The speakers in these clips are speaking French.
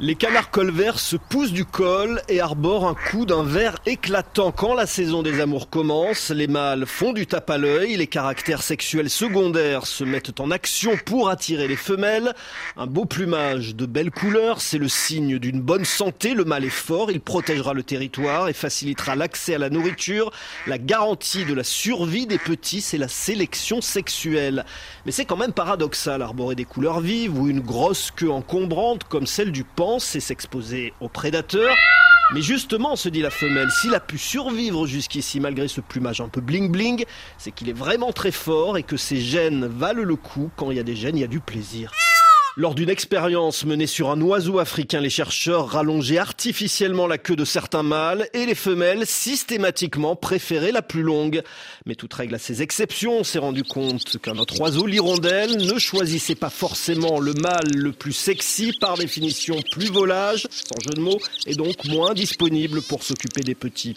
Les canards colverts se poussent du col et arborent un coup d'un vert éclatant. Quand la saison des amours commence, les mâles font du tape à l'œil, les caractères sexuels secondaires se mettent en action pour attirer les femelles. Un beau plumage de belles couleurs, c'est le signe d'une bonne santé. Le mâle est fort, il protégera le territoire et facilitera l'accès à la nourriture. La garantie de la survie des petits, c'est la sélection sexuelle. Mais c'est quand même paradoxal, arborer des couleurs vives ou une grosse queue encombrante comme celle du c'est s'exposer aux prédateurs. Mais justement, se dit la femelle, s'il a pu survivre jusqu'ici malgré ce plumage un peu bling bling, c'est qu'il est vraiment très fort et que ses gènes valent le coup. Quand il y a des gènes, il y a du plaisir. Lors d'une expérience menée sur un oiseau africain, les chercheurs rallongeaient artificiellement la queue de certains mâles et les femelles systématiquement préféraient la plus longue. Mais toute règle a ses exceptions. On s'est rendu compte qu'un autre oiseau, l'hirondelle, ne choisissait pas forcément le mâle le plus sexy, par définition plus volage, sans jeu de mots, et donc moins disponible pour s'occuper des petits.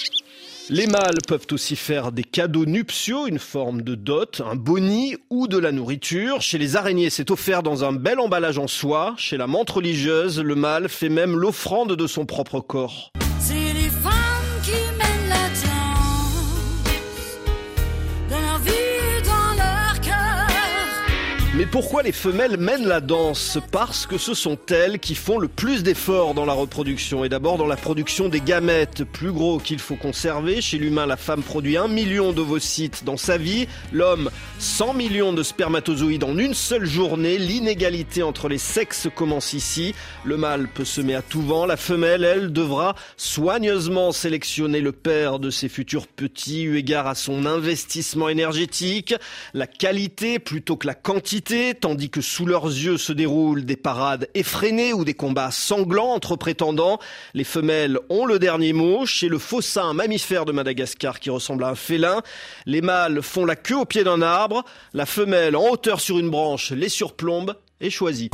Les mâles peuvent aussi faire des cadeaux nuptiaux, une forme de dot, un boni ou de la nourriture. Chez les araignées, c'est offert dans un bel emballage en soie. Chez la menthe religieuse, le mâle fait même l'offrande de son propre corps. Mais pourquoi les femelles mènent la danse? Parce que ce sont elles qui font le plus d'efforts dans la reproduction. Et d'abord dans la production des gamètes, plus gros qu'il faut conserver. Chez l'humain, la femme produit un million d'ovocytes dans sa vie. L'homme, 100 millions de spermatozoïdes en une seule journée. L'inégalité entre les sexes commence ici. Le mâle peut semer à tout vent. La femelle, elle, devra soigneusement sélectionner le père de ses futurs petits eu égard à son investissement énergétique. La qualité plutôt que la quantité tandis que sous leurs yeux se déroulent des parades effrénées ou des combats sanglants entre prétendants. Les femelles ont le dernier mot. Chez le faussin, mammifère de Madagascar qui ressemble à un félin, les mâles font la queue au pied d'un arbre, la femelle en hauteur sur une branche les surplombe et choisit.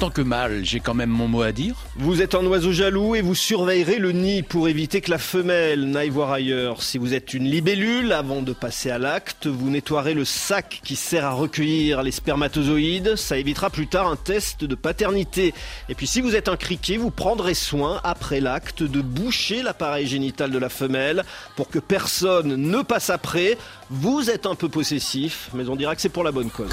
Tant que mâle, j'ai quand même mon mot à dire. Vous êtes un oiseau jaloux et vous surveillerez le nid pour éviter que la femelle n'aille voir ailleurs. Si vous êtes une libellule, avant de passer à l'acte, vous nettoierez le sac qui sert à recueillir les spermatozoïdes. Ça évitera plus tard un test de paternité. Et puis si vous êtes un criquet, vous prendrez soin, après l'acte, de boucher l'appareil génital de la femelle pour que personne ne passe après. Vous êtes un peu possessif, mais on dira que c'est pour la bonne cause.